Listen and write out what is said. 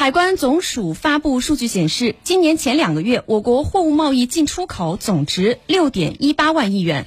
海关总署发布数据显示今年前两个月我国货物贸易进出口总值六点一八万亿元。